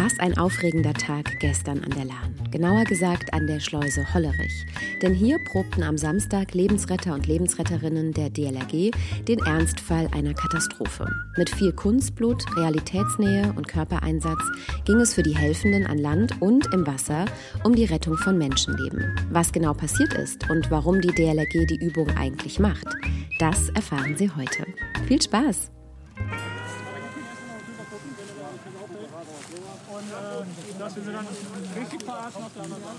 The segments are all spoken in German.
Was ein aufregender Tag gestern an der Lahn. Genauer gesagt an der Schleuse Hollerich. Denn hier probten am Samstag Lebensretter und Lebensretterinnen der DLRG den Ernstfall einer Katastrophe. Mit viel Kunstblut, Realitätsnähe und Körpereinsatz ging es für die Helfenden an Land und im Wasser um die Rettung von Menschenleben. Was genau passiert ist und warum die DLRG die Übung eigentlich macht, das erfahren Sie heute. Viel Spaß! Richtig verarschen auf der anderen Seite.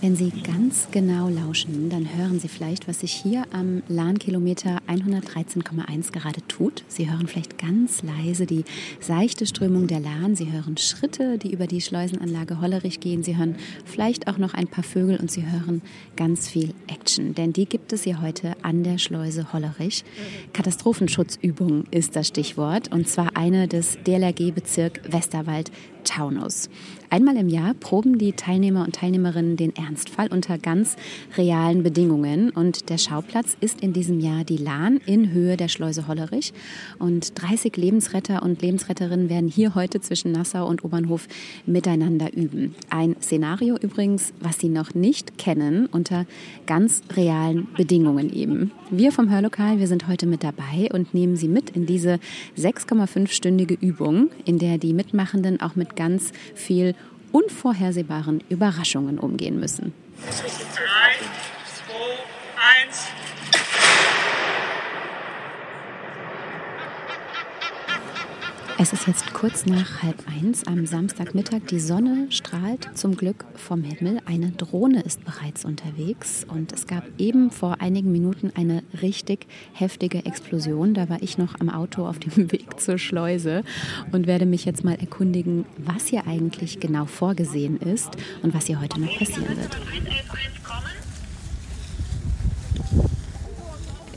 Wenn Sie ganz genau lauschen, dann hören Sie vielleicht, was sich hier am Lahnkilometer 113,1 gerade tut. Sie hören vielleicht ganz leise die seichte Strömung der Lahn. Sie hören Schritte, die über die Schleusenanlage Hollerich gehen. Sie hören vielleicht auch noch ein paar Vögel und Sie hören ganz viel Action. Denn die gibt es hier heute an der Schleuse Hollerich. Katastrophenschutzübung ist das Stichwort und zwar eine des DLRG-Bezirk Westerwald Taunus. Einmal im Jahr proben die Teilnehmer und Teilnehmerinnen den Ernstfall unter ganz realen Bedingungen. Und der Schauplatz ist in diesem Jahr die Lahn in Höhe der Schleuse Hollerich. Und 30 Lebensretter und Lebensretterinnen werden hier heute zwischen Nassau und Obernhof miteinander üben. Ein Szenario übrigens, was Sie noch nicht kennen, unter ganz realen Bedingungen eben. Wir vom Hörlokal, wir sind heute mit dabei und nehmen Sie mit in diese 6,5-stündige Übung, in der die Mitmachenden auch mit ganz viel unvorhersehbaren Überraschungen umgehen müssen. Es ist jetzt kurz nach halb eins am Samstagmittag. Die Sonne strahlt zum Glück vom Himmel. Eine Drohne ist bereits unterwegs und es gab eben vor einigen Minuten eine richtig heftige Explosion. Da war ich noch am Auto auf dem Weg zur Schleuse und werde mich jetzt mal erkundigen, was hier eigentlich genau vorgesehen ist und was hier heute noch passieren wird.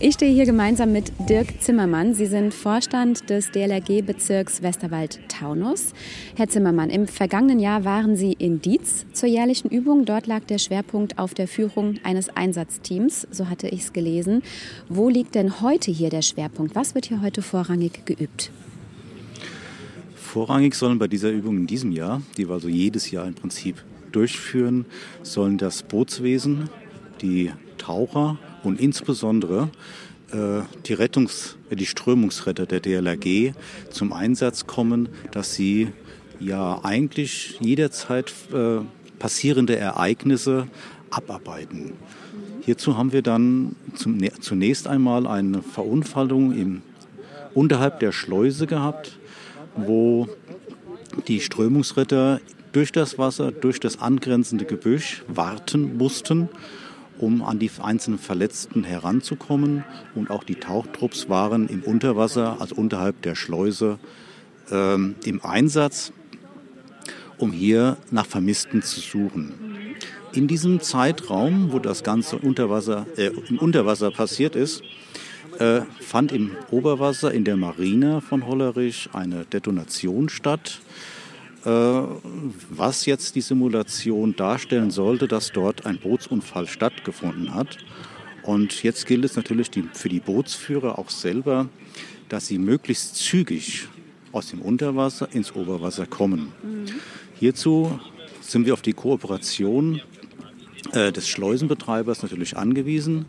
Ich stehe hier gemeinsam mit Dirk Zimmermann. Sie sind Vorstand des DLRG-Bezirks Westerwald-Taunus. Herr Zimmermann, im vergangenen Jahr waren Sie in Dietz zur jährlichen Übung. Dort lag der Schwerpunkt auf der Führung eines Einsatzteams, so hatte ich es gelesen. Wo liegt denn heute hier der Schwerpunkt? Was wird hier heute vorrangig geübt? Vorrangig sollen bei dieser Übung in diesem Jahr, die wir also jedes Jahr im Prinzip durchführen, sollen das Bootswesen, die Taucher und insbesondere äh, die, Rettungs-, die Strömungsretter der DLRG zum Einsatz kommen, dass sie ja eigentlich jederzeit äh, passierende Ereignisse abarbeiten. Hierzu haben wir dann zum, zunächst einmal eine Verunfallung im, unterhalb der Schleuse gehabt, wo die Strömungsretter durch das Wasser, durch das angrenzende Gebüsch warten mussten um an die einzelnen Verletzten heranzukommen. Und auch die Tauchtrupps waren im Unterwasser, also unterhalb der Schleuse, ähm, im Einsatz, um hier nach Vermissten zu suchen. In diesem Zeitraum, wo das Ganze Unterwasser, äh, im Unterwasser passiert ist, äh, fand im Oberwasser in der Marina von Hollerich eine Detonation statt was jetzt die Simulation darstellen sollte, dass dort ein Bootsunfall stattgefunden hat. Und jetzt gilt es natürlich für die Bootsführer auch selber, dass sie möglichst zügig aus dem Unterwasser ins Oberwasser kommen. Mhm. Hierzu sind wir auf die Kooperation äh, des Schleusenbetreibers natürlich angewiesen,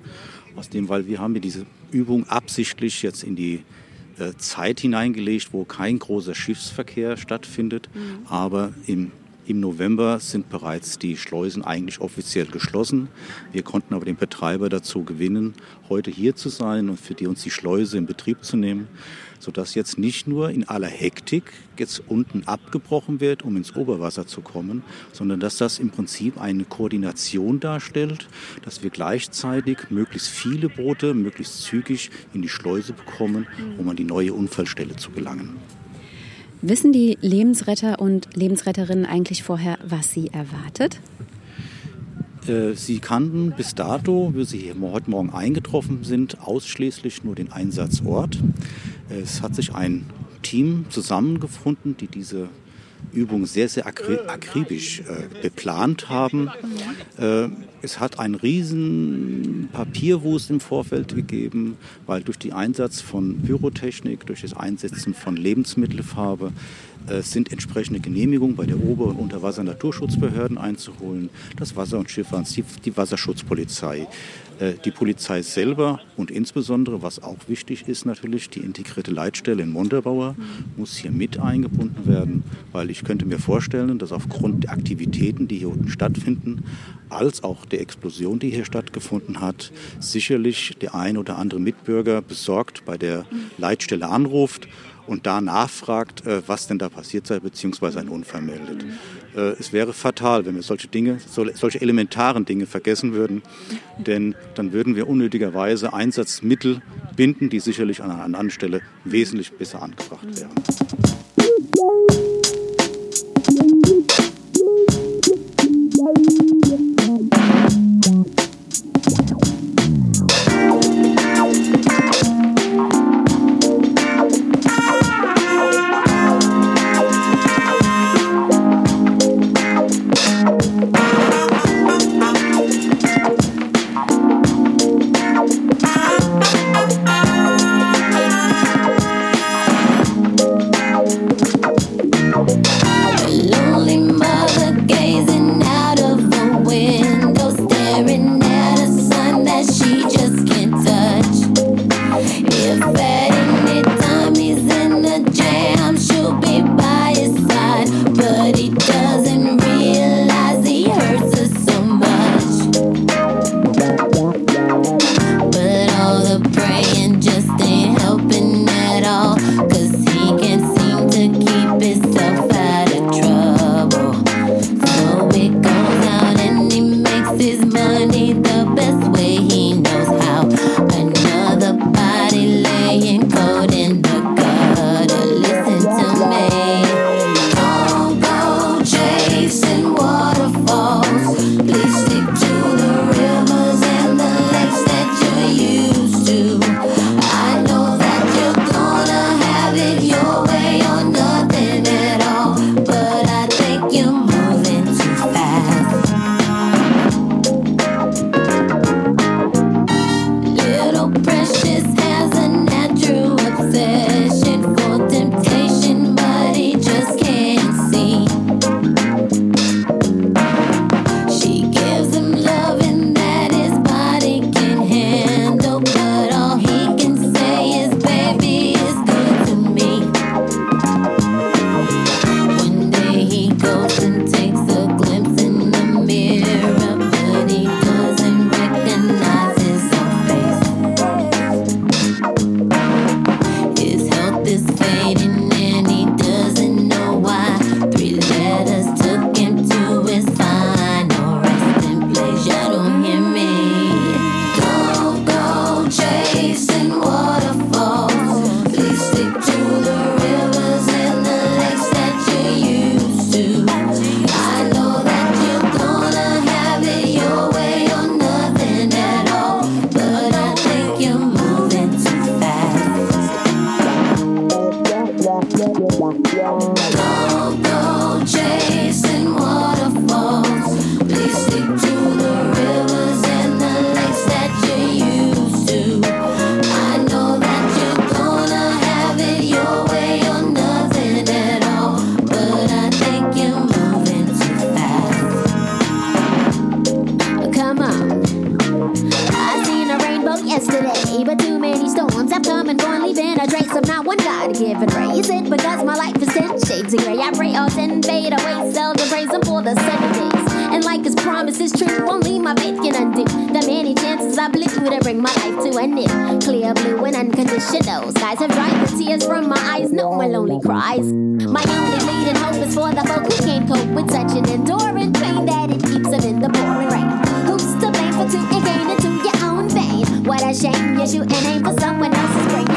aus dem, weil wir haben diese Übung absichtlich jetzt in die äh, Zeit hineingelegt, wo kein großer Schiffsverkehr stattfindet. Mhm. Aber im, im November sind bereits die Schleusen eigentlich offiziell geschlossen. Wir konnten aber den Betreiber dazu gewinnen, heute hier zu sein und für die uns die Schleuse in Betrieb zu nehmen sodass jetzt nicht nur in aller Hektik jetzt unten abgebrochen wird, um ins Oberwasser zu kommen, sondern dass das im Prinzip eine Koordination darstellt, dass wir gleichzeitig möglichst viele Boote möglichst zügig in die Schleuse bekommen, um an die neue Unfallstelle zu gelangen. Wissen die Lebensretter und Lebensretterinnen eigentlich vorher, was sie erwartet? Äh, sie kannten bis dato, wie Sie heute Morgen eingetroffen sind, ausschließlich nur den Einsatzort. Es hat sich ein Team zusammengefunden, die diese Übung sehr, sehr akribisch äh, geplant haben. Äh, es hat einen riesen Papierwust im Vorfeld gegeben, weil durch den Einsatz von Pyrotechnik, durch das Einsetzen von Lebensmittelfarbe äh, sind entsprechende Genehmigungen bei der Ober- und Unterwasser-Naturschutzbehörden einzuholen, das Wasser- und Schifffahrts, die Wasserschutzpolizei. Äh, die Polizei selber und insbesondere, was auch wichtig ist natürlich, die integrierte Leitstelle in Montabaur muss hier mit eingebunden werden, weil ich könnte mir vorstellen, dass aufgrund der Aktivitäten, die hier unten stattfinden, als auch der Explosion, die hier stattgefunden hat, sicherlich der ein oder andere Mitbürger besorgt bei der Leitstelle anruft und da nachfragt, äh, was denn da passiert sei, beziehungsweise einen Unfall meldet. Äh, es wäre fatal, wenn wir solche Dinge, solche elementaren Dinge vergessen würden, denn dann würden wir unnötigerweise Einsatzmittel binden, die sicherlich an einer anderen Stelle wesentlich besser angebracht wären. crazy. I pray all ten fade away, sell the praise him for the seven days. And like his promise is true, only my faith can undo the many chances I blew to bring my life to an end. Clear blue and unconditional skies have dried the tears from my eyes. No one lonely cries. My only leading hope is for the folk who can't cope with such an enduring pain that it keeps them in the pouring rain. Who's to blame for two and gain into your own vein? What a shame you shoot and aim for someone else's brain.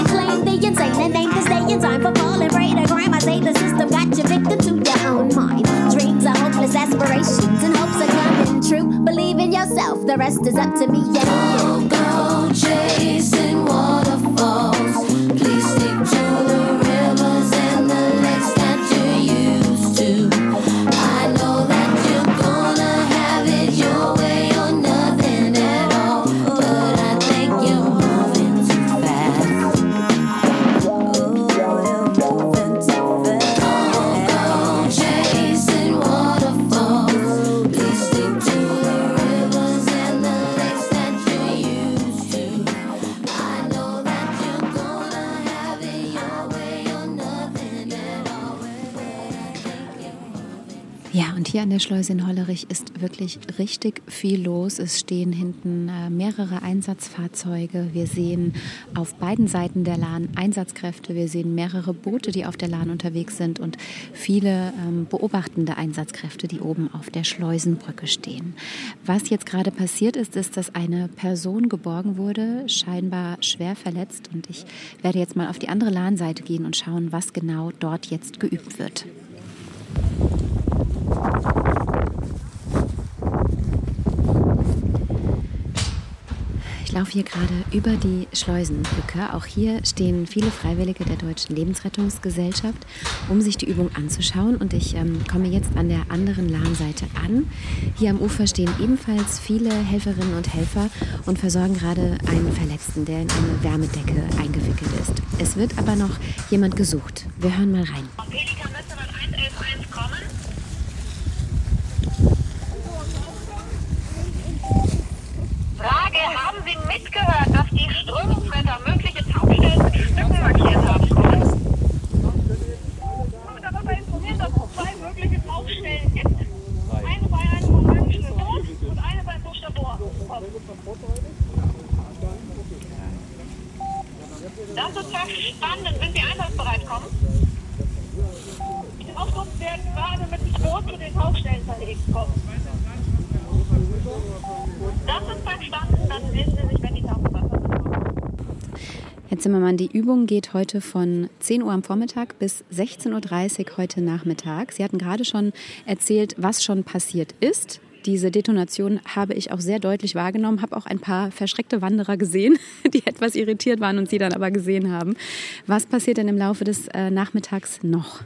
Me insane and ain't this day in time for falling prey to crime. I say the system got you victim to your own mind. Dreams are hopeless aspirations and hopes are coming true. Believe in yourself, the rest is up to me and you. Go chasing an der Schleuse in Hollerich ist wirklich richtig viel los. Es stehen hinten äh, mehrere Einsatzfahrzeuge. Wir sehen auf beiden Seiten der Lahn Einsatzkräfte. Wir sehen mehrere Boote, die auf der Lahn unterwegs sind und viele ähm, beobachtende Einsatzkräfte, die oben auf der Schleusenbrücke stehen. Was jetzt gerade passiert ist, ist, dass eine Person geborgen wurde, scheinbar schwer verletzt. Und ich werde jetzt mal auf die andere Lahnseite gehen und schauen, was genau dort jetzt geübt wird. Ich laufe hier gerade über die Schleusenbrücke. Auch hier stehen viele Freiwillige der Deutschen Lebensrettungsgesellschaft, um sich die Übung anzuschauen. Und ich ähm, komme jetzt an der anderen Lahnseite an. Hier am Ufer stehen ebenfalls viele Helferinnen und Helfer und versorgen gerade einen Verletzten, der in eine Wärmedecke eingewickelt ist. Es wird aber noch jemand gesucht. Wir hören mal rein. Pelikan müsste mit 111 kommen. Frage, haben Sie mitgehört, dass die Strömungswetter mögliche Taufstellen mit Stücken markiert haben? Und darüber informiert, dass es zwei mögliche Taufstellen gibt. Eine bei einem romanischen Boot und eine beim Buchstabor. Das ist verstanden. Sind Sie einsatzbereit? Kommen? Die Aufruf werden gerade mit dem Boot zu den Taufstellen verlegt. Kommen. Das ist verstanden. Dann melden Sie sich, wenn die Taufe Wasser sind. Herr Zimmermann, die Übung geht heute von 10 Uhr am Vormittag bis 16.30 Uhr heute Nachmittag. Sie hatten gerade schon erzählt, was schon passiert ist. Diese Detonation habe ich auch sehr deutlich wahrgenommen, habe auch ein paar verschreckte Wanderer gesehen, die etwas irritiert waren und Sie dann aber gesehen haben. Was passiert denn im Laufe des äh, Nachmittags noch?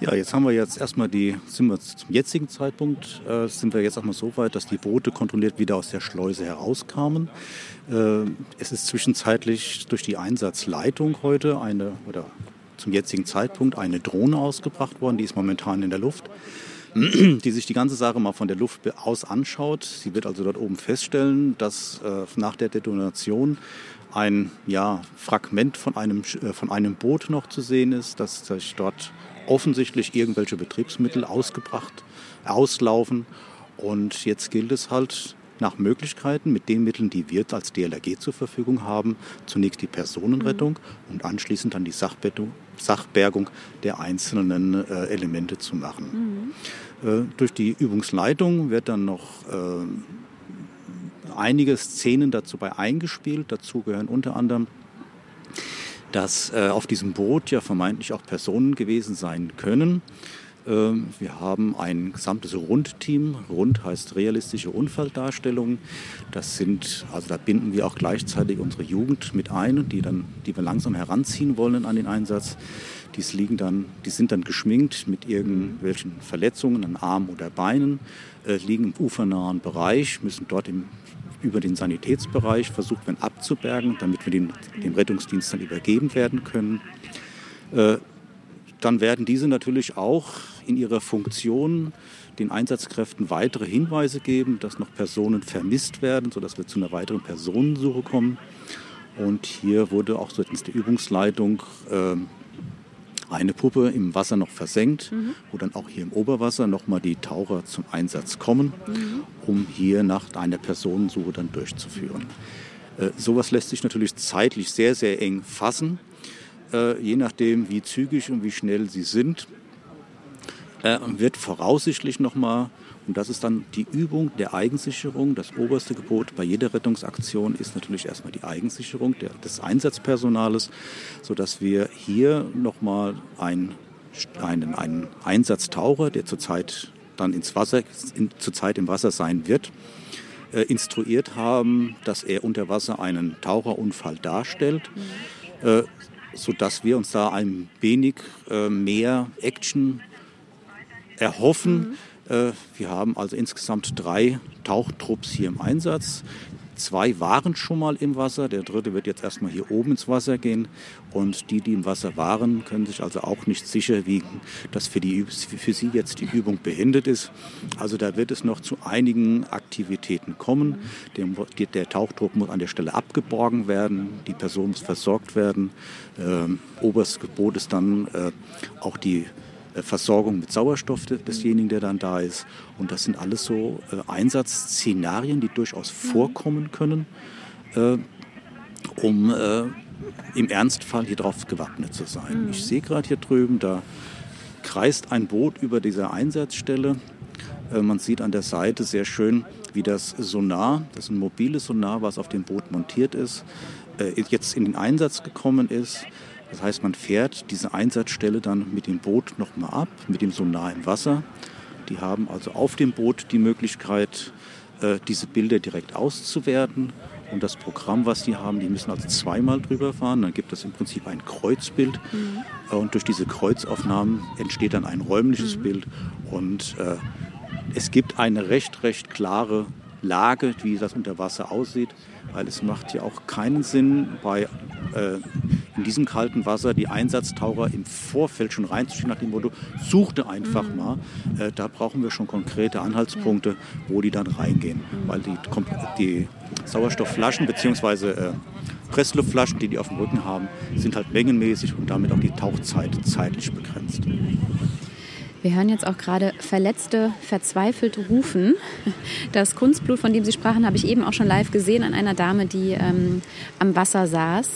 Ja, jetzt haben wir jetzt erstmal die, sind wir zum jetzigen Zeitpunkt, äh, sind wir jetzt erstmal so weit, dass die Boote kontrolliert wieder aus der Schleuse herauskamen. Äh, es ist zwischenzeitlich durch die Einsatzleitung heute eine, oder zum jetzigen Zeitpunkt eine Drohne ausgebracht worden, die ist momentan in der Luft, die sich die ganze Sache mal von der Luft aus anschaut. Sie wird also dort oben feststellen, dass äh, nach der Detonation ein ja, Fragment von einem, äh, von einem Boot noch zu sehen ist, dass sich dort offensichtlich irgendwelche Betriebsmittel ausgebracht, auslaufen. Und jetzt gilt es halt nach Möglichkeiten mit den Mitteln, die wir als DLRG zur Verfügung haben, zunächst die Personenrettung und anschließend dann die Sachbergung der einzelnen äh, Elemente zu machen. Äh, durch die Übungsleitung wird dann noch äh, einige Szenen dazu bei eingespielt. Dazu gehören unter anderem dass äh, auf diesem Boot ja vermeintlich auch Personen gewesen sein können. Ähm, wir haben ein gesamtes Rundteam. Rund heißt realistische Unfalldarstellungen. Das sind, also da binden wir auch gleichzeitig unsere Jugend mit ein, die, dann, die wir langsam heranziehen wollen an den Einsatz. Dies liegen dann, die sind dann geschminkt mit irgendwelchen Verletzungen an Armen oder Beinen, äh, liegen im ufernahen Bereich, müssen dort im über den Sanitätsbereich versucht werden abzubergen, damit wir den, dem Rettungsdienst dann übergeben werden können. Äh, dann werden diese natürlich auch in ihrer Funktion den Einsatzkräften weitere Hinweise geben, dass noch Personen vermisst werden, sodass wir zu einer weiteren Personensuche kommen. Und hier wurde auch seitens der Übungsleitung äh, eine Puppe im Wasser noch versenkt, Mhm. wo dann auch hier im Oberwasser nochmal die Taucher zum Einsatz kommen, um hier nach einer Personensuche dann durchzuführen. Äh, sowas lässt sich natürlich zeitlich sehr, sehr eng fassen, äh, je nachdem, wie zügig und wie schnell sie sind. äh, wird voraussichtlich nochmal, und das ist dann die Übung der Eigensicherung, das oberste Gebot bei jeder Rettungsaktion ist natürlich erstmal die Eigensicherung der, des Einsatzpersonales, sodass wir hier nochmal ein, einen, einen Einsatztaucher, der zurzeit dann ins Wasser, in, zurzeit im Wasser sein wird, äh, instruiert haben, dass er unter Wasser einen Taucherunfall darstellt, äh, sodass wir uns da ein wenig äh, mehr Action erhoffen. Äh, Wir haben also insgesamt drei Tauchtrupps hier im Einsatz. Zwei waren schon mal im Wasser, der dritte wird jetzt erstmal hier oben ins Wasser gehen. Und die, die im Wasser waren, können sich also auch nicht sicher wiegen, dass für, die, für sie jetzt die Übung beendet ist. Also da wird es noch zu einigen Aktivitäten kommen. Der, der Tauchtrupp muss an der Stelle abgeborgen werden, die Person muss versorgt werden. Ähm, oberstes Gebot ist dann äh, auch die äh, Versorgung mit Sauerstoff de- desjenigen, der dann da ist. Und das sind alles so äh, Einsatzszenarien, die durchaus vorkommen können, äh, um äh, im Ernstfall hier drauf gewappnet zu sein. Ich sehe gerade hier drüben, da kreist ein Boot über dieser Einsatzstelle. Äh, Man sieht an der Seite sehr schön, wie das Sonar, das ist ein mobiles Sonar, was auf dem Boot montiert ist, äh, jetzt in den Einsatz gekommen ist. Das heißt, man fährt diese Einsatzstelle dann mit dem Boot nochmal ab, mit dem Sonar im Wasser. Die haben also auf dem Boot die Möglichkeit, äh, diese Bilder direkt auszuwerten. Und das Programm, was die haben, die müssen also zweimal drüber fahren. Dann gibt es im Prinzip ein Kreuzbild. Äh, Und durch diese Kreuzaufnahmen entsteht dann ein räumliches Bild. Und äh, es gibt eine recht, recht klare Lage, wie das unter Wasser aussieht, weil es macht ja auch keinen Sinn, bei, äh, in diesem kalten Wasser die Einsatztaucher im Vorfeld schon reinzuschicken, nach dem Motto, suchte einfach mal. Äh, da brauchen wir schon konkrete Anhaltspunkte, wo die dann reingehen, weil die, die Sauerstoffflaschen bzw. Äh, Pressluftflaschen, die die auf dem Rücken haben, sind halt mengenmäßig und damit auch die Tauchzeit zeitlich begrenzt. Wir hören jetzt auch gerade verletzte, verzweifelte Rufen. Das Kunstblut, von dem Sie sprachen, habe ich eben auch schon live gesehen an einer Dame, die ähm, am Wasser saß.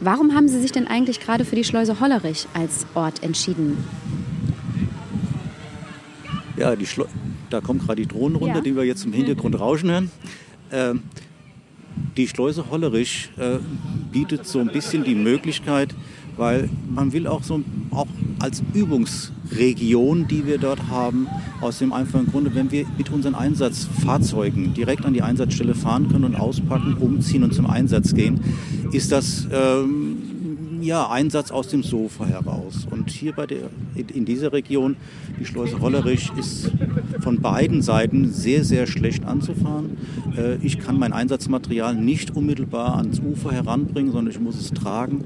Warum haben Sie sich denn eigentlich gerade für die Schleuse Hollerich als Ort entschieden? Ja, die Schlo da kommt gerade die Drohnen runter, Ja. die wir jetzt im Hintergrund rauschen hören. Ähm, die Schleuse Hollerich äh, bietet so ein bisschen die Möglichkeit, weil man will auch so auch als Übungsregion, die wir dort haben, aus dem einfachen Grunde, wenn wir mit unseren Einsatzfahrzeugen direkt an die Einsatzstelle fahren können und auspacken, umziehen und zum Einsatz gehen, ist das ähm, ja, Einsatz aus dem Sofa heraus. Und hier bei der, in- dieser Region, die Schleuse Hollerich, ist von beiden Seiten sehr, sehr schlecht anzufahren. Äh, Ich kann mein Einsatzmaterial nicht unmittelbar ans Ufer heranbringen, sondern ich muss es tragen.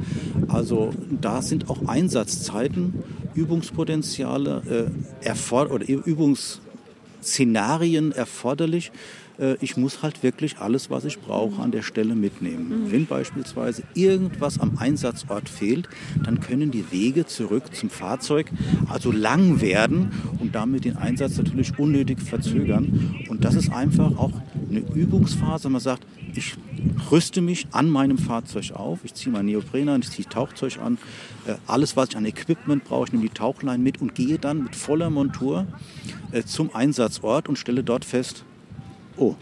Also da sind auch Einsatzzeiten, Übungspotenziale äh, erfor- oder Übungsszenarien erforderlich. Äh, Ich muss halt wirklich alles, was ich brauche, an der Stelle mitnehmen. Wenn beispielsweise irgendwas am Einsatzort fehlt, dann können die Wege zurück zum Fahrzeug also lang werden und damit den Einsatz natürlich unnötig verzögern. Und das ist einfach auch eine Übungsphase. Man sagt, ich rüste mich an meinem Fahrzeug auf, ich ziehe mein Neopren an, ich ziehe Tauchzeug an, äh, alles, was ich an Equipment brauche, ich nehme die Tauchlein mit und gehe dann mit voller Montur äh, zum Einsatzort und stelle dort fest, oh,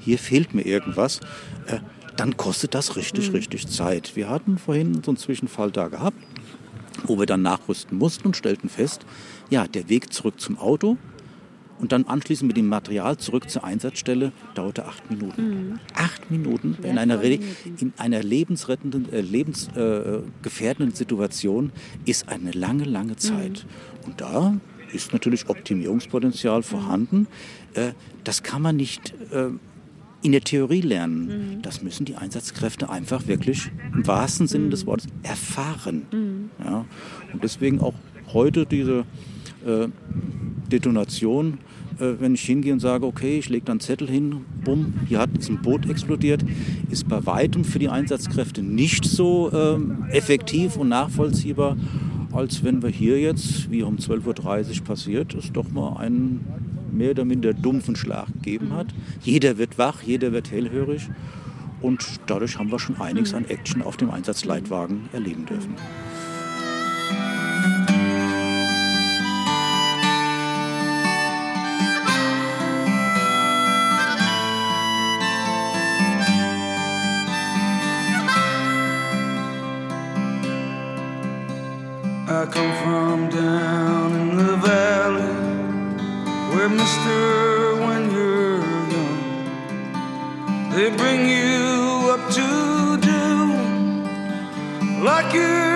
hier fehlt mir irgendwas, äh, dann kostet das richtig, richtig Zeit. Wir hatten vorhin so einen Zwischenfall da gehabt, wo wir dann nachrüsten mussten und stellten fest, ja, der Weg zurück zum Auto und dann anschließend mit dem Material zurück zur Einsatzstelle dauerte acht Minuten. Acht Minuten in einer, in einer lebensrettenden, äh, lebensgefährdenden äh, Situation ist eine lange, lange Zeit. Und da ist natürlich Optimierungspotenzial vorhanden. Äh, das kann man nicht äh, in der Theorie lernen. Das müssen die Einsatzkräfte einfach wirklich im wahrsten Sinne des Wortes erfahren. Ja? Und deswegen auch heute diese äh, Detonation, äh, wenn ich hingehe und sage, okay, ich lege dann Zettel hin, bumm, hier hat ist ein Boot explodiert, ist bei weitem für die Einsatzkräfte nicht so ähm, effektiv und nachvollziehbar, als wenn wir hier jetzt, wie um 12.30 Uhr passiert, es doch mal einen mehr oder minder dumpfen Schlag gegeben hat. Jeder wird wach, jeder wird hellhörig und dadurch haben wir schon einiges an Action auf dem Einsatzleitwagen erleben dürfen. I come from down in the valley where mister when you're young they bring you up to do like you're.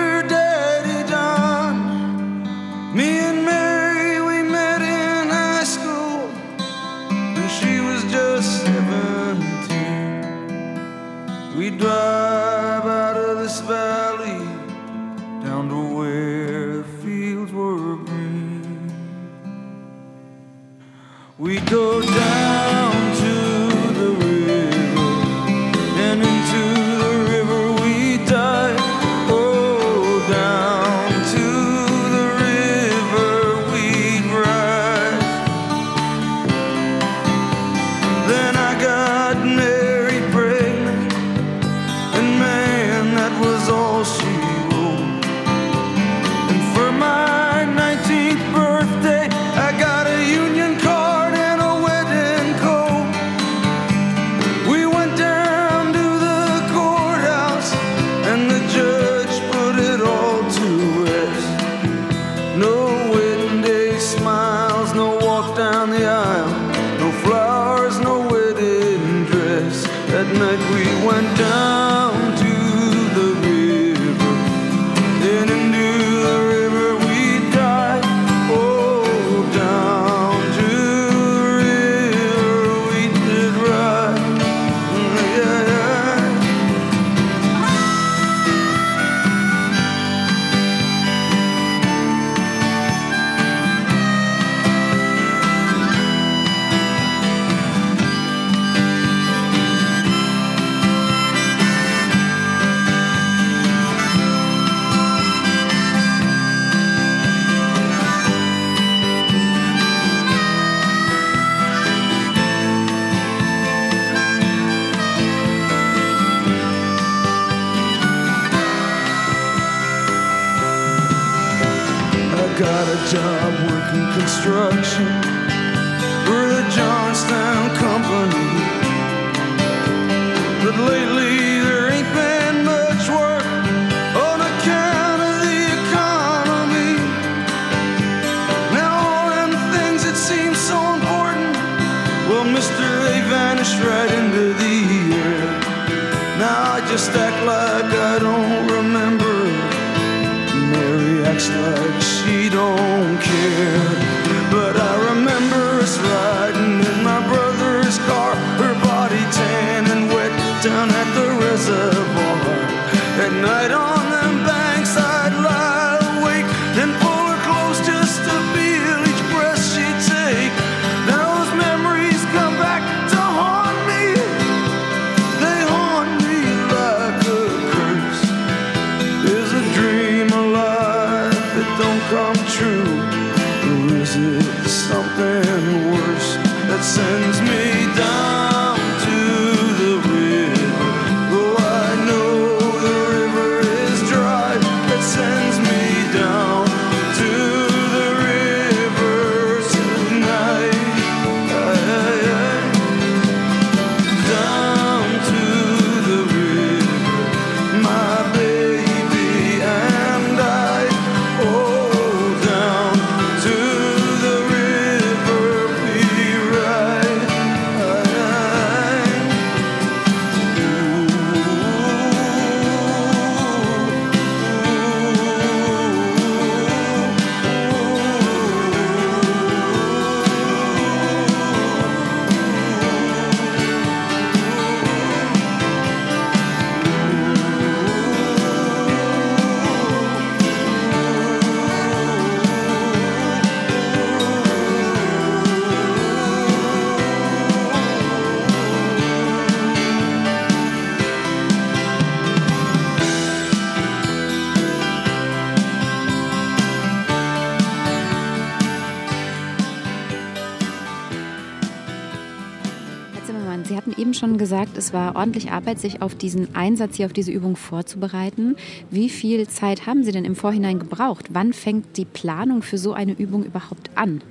Es war ordentlich Arbeit, sich auf diesen Einsatz hier, auf diese Übung vorzubereiten. Wie viel Zeit haben Sie denn im Vorhinein gebraucht? Wann fängt die Planung für so eine Übung überhaupt an?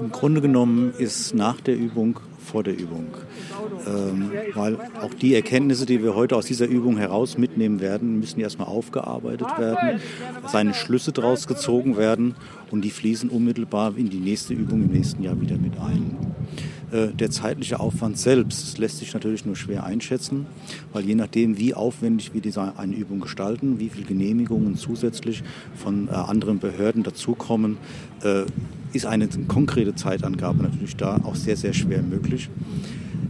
Im Grunde genommen ist nach der Übung vor der Übung. Ähm, weil auch die Erkenntnisse, die wir heute aus dieser Übung heraus mitnehmen werden, müssen erstmal aufgearbeitet werden, seine Schlüsse daraus gezogen werden und die fließen unmittelbar in die nächste Übung im nächsten Jahr wieder mit ein. Der zeitliche Aufwand selbst lässt sich natürlich nur schwer einschätzen, weil je nachdem, wie aufwendig wir diese eine Übung gestalten, wie viele Genehmigungen zusätzlich von äh, anderen Behörden dazukommen, äh, ist eine konkrete Zeitangabe natürlich da auch sehr, sehr schwer möglich.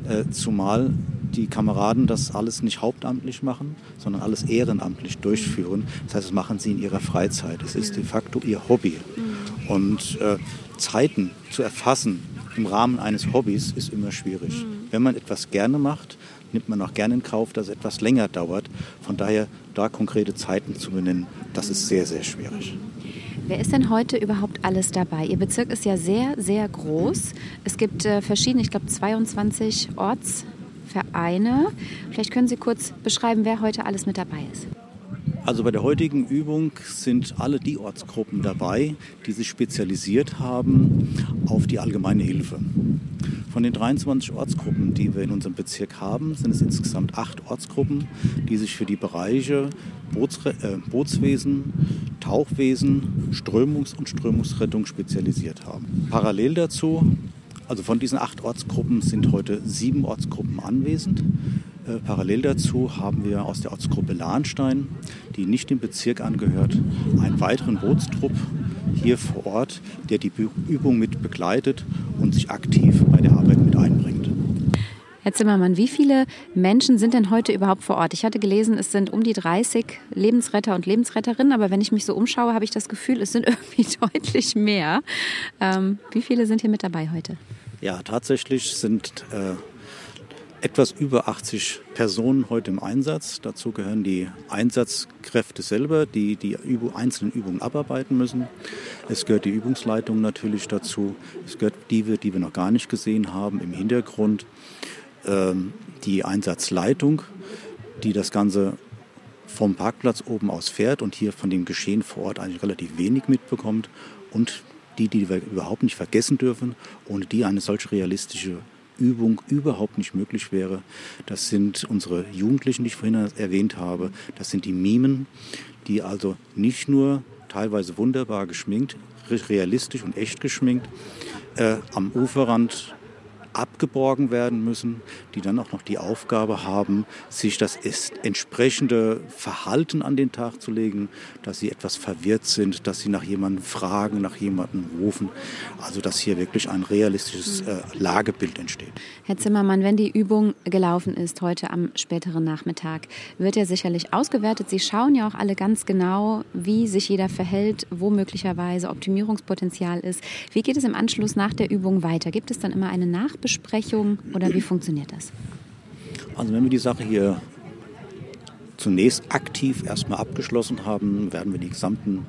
Äh, Zumal die Kameraden das alles nicht hauptamtlich machen, sondern alles ehrenamtlich durchführen. Das heißt, das machen sie in ihrer Freizeit. Es ist de facto ihr Hobby. Und äh, Zeiten zu erfassen im Rahmen eines Hobbys ist immer schwierig. Wenn man etwas gerne macht, nimmt man auch gerne in Kauf, dass es etwas länger dauert. Von daher, da konkrete Zeiten zu benennen, das ist sehr, sehr schwierig. Wer ist denn heute überhaupt alles dabei? Ihr Bezirk ist ja sehr, sehr groß. Es gibt äh, verschiedene, ich glaube 22 Ortsvereine. Vielleicht können Sie kurz beschreiben, wer heute alles mit dabei ist. Also bei der heutigen Übung sind alle die Ortsgruppen dabei, die sich spezialisiert haben auf die allgemeine Hilfe. Von den 23 Ortsgruppen, die wir in unserem Bezirk haben, sind es insgesamt acht Ortsgruppen, die sich für die Bereiche Bootsre äh, Bootswesen, Tauchwesen, Strömungs- und Strömungsrettung spezialisiert haben. Parallel dazu, also von diesen acht Ortsgruppen sind heute sieben Ortsgruppen anwesend. Äh, Parallel dazu haben wir aus der Ortsgruppe Lahnstein, die nicht dem Bezirk angehört, einen weiteren Bootstrupp hier vor Ort, der die Übung mit begleitet und sich aktiv bei der Arbeit mit einbringt. Herr Zimmermann, wie viele Menschen sind denn heute überhaupt vor Ort? Ich hatte gelesen, es sind um die 30 Lebensretter und Lebensretterinnen, aber wenn ich mich so umschaue, habe ich das Gefühl, es sind irgendwie deutlich mehr. Ähm, wie viele sind hier mit dabei heute? Ja, tatsächlich sind äh, etwas über 80 Personen heute im Einsatz. Dazu gehören die Einsatzkräfte selber, die die einzelnen Übungen abarbeiten müssen. Es gehört die Übungsleitung natürlich dazu. Es gehört die, die wir noch gar nicht gesehen haben, im Hintergrund. Ähm, die Einsatzleitung, die das Ganze vom Parkplatz oben aus fährt und hier von dem Geschehen vor Ort eigentlich relativ wenig mitbekommt. Und die, die wir überhaupt nicht vergessen dürfen, ohne die eine solche realistische Übung überhaupt nicht möglich wäre. Das sind unsere Jugendlichen, die ich vorhin erwähnt habe. Das sind die Mimen, die also nicht nur teilweise wunderbar geschminkt, realistisch und echt geschminkt, äh, am Uferrand abgeborgen werden müssen, die dann auch noch die Aufgabe haben, sich das entsprechende Verhalten an den Tag zu legen, dass sie etwas verwirrt sind, dass sie nach jemandem fragen, nach jemandem rufen. Also dass hier wirklich ein realistisches äh, Lagebild entsteht. Herr Zimmermann, wenn die Übung gelaufen ist heute am späteren Nachmittag, wird ja sicherlich ausgewertet. Sie schauen ja auch alle ganz genau, wie sich jeder verhält, wo möglicherweise Optimierungspotenzial ist. Wie geht es im Anschluss nach der Übung weiter? Gibt es dann immer eine Nachbesprechung oder wie funktioniert das? Also wenn wir die Sache hier zunächst aktiv erstmal abgeschlossen haben, werden wir die gesamten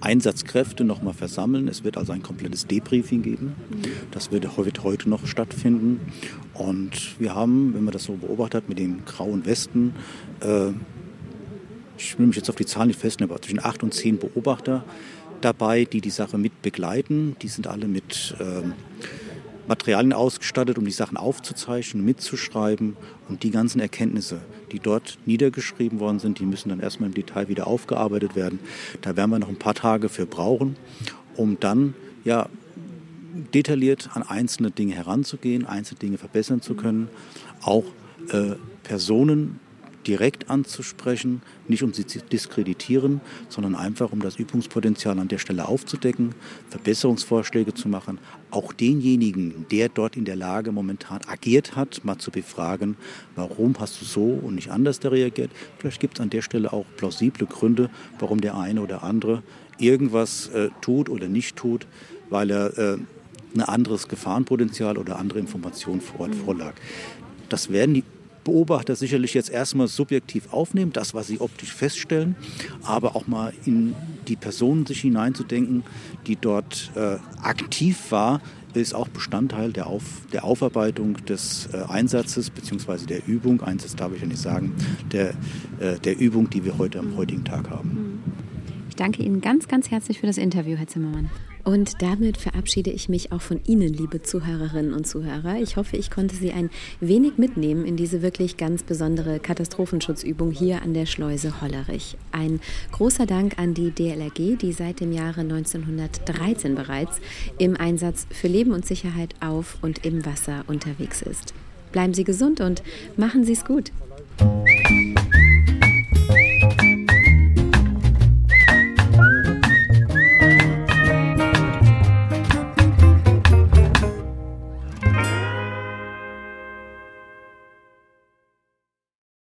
Einsatzkräfte nochmal versammeln. Es wird also ein komplettes Debriefing geben. Das wird, heute noch stattfinden. Und wir haben, wenn man das so beobachtet, mit den grauen Westen, äh, ich will mich jetzt auf die Zahlen nicht festlegen, aber zwischen acht und zehn Beobachter dabei, die die Sache mit begleiten. Die sind alle mit ähm, Materialien ausgestattet, um die Sachen aufzuzeichnen, mitzuschreiben. Und die ganzen Erkenntnisse, die dort niedergeschrieben worden sind, die müssen dann erstmal im Detail wieder aufgearbeitet werden. Da werden wir noch ein paar Tage für brauchen, um dann ja detailliert an einzelne Dinge heranzugehen, einzelne Dinge verbessern zu können, auch äh, Personen direkt anzusprechen, nicht um sie zu diskreditieren, sondern einfach um das Übungspotenzial an der Stelle aufzudecken, Verbesserungsvorschläge zu machen, auch denjenigen, der dort in der Lage momentan agiert hat, mal zu befragen, warum hast du so und nicht anders da reagiert. Vielleicht gibt es an der Stelle auch plausible Gründe, warum der eine oder andere irgendwas äh, tut oder nicht tut, weil er äh, ein anderes Gefahrenpotenzial oder andere Informationen vor Ort vorlag. Das werden die Beobachter sicherlich jetzt erstmal subjektiv aufnehmen, das, was sie optisch feststellen, aber auch mal in die Person sich hineinzudenken, die dort äh, aktiv war, ist auch Bestandteil der, Auf, der Aufarbeitung des äh, Einsatzes bzw. der Übung, Einsatz darf ich ja nicht sagen, der, äh, der Übung, die wir heute am heutigen Tag haben. Ich danke Ihnen ganz, ganz herzlich für das Interview, Herr Zimmermann. Und damit verabschiede ich mich auch von Ihnen, liebe Zuhörerinnen und Zuhörer. Ich hoffe, ich konnte Sie ein wenig mitnehmen in diese wirklich ganz besondere Katastrophenschutzübung hier an der Schleuse Hollerich. Ein großer Dank an die DLRG, die seit dem Jahre 1913 bereits im Einsatz für Leben und Sicherheit auf und im Wasser unterwegs ist. Bleiben Sie gesund und machen Sie es gut.